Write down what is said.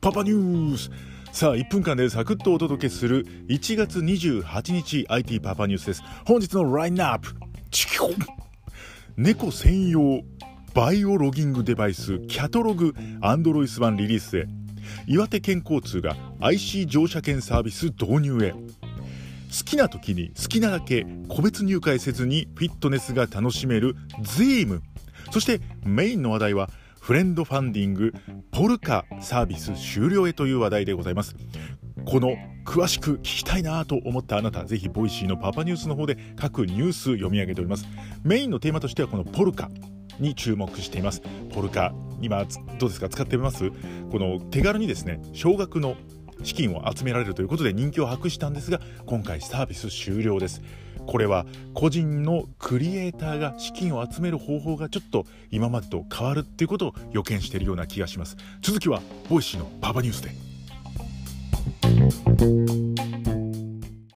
パパニュース。さあ1分間でサクッとお届けする1月28日 IT パパニュースです。本日のラインナップ。猫専用バイオロギングデバイスキャトログアンドロイス版リリースへ。岩手県交通が IC 乗車券サービス導入へ。好きな時に好きなだけ個別入会せずにフィットネスが楽しめる ZEEM そしてメインの話題はフレンドファンディング polca サービス終了へという話題でございます。この詳しく聞きたいなと思ったあなたぜひ Voicy のパパニュースの方で各ニュース読み上げております。メインのテーマとしてはこの polca に注目しています。 polca 今どうですか？使ってみます？この手軽にですね少額の資金を集められるということで人気を博したんですが今回サービス終了です。これは個人のクリエイターが資金を集める方法がちょっと今までと変わるっていうことを予見しているような気がします。続きは Voicy のパパニュースで。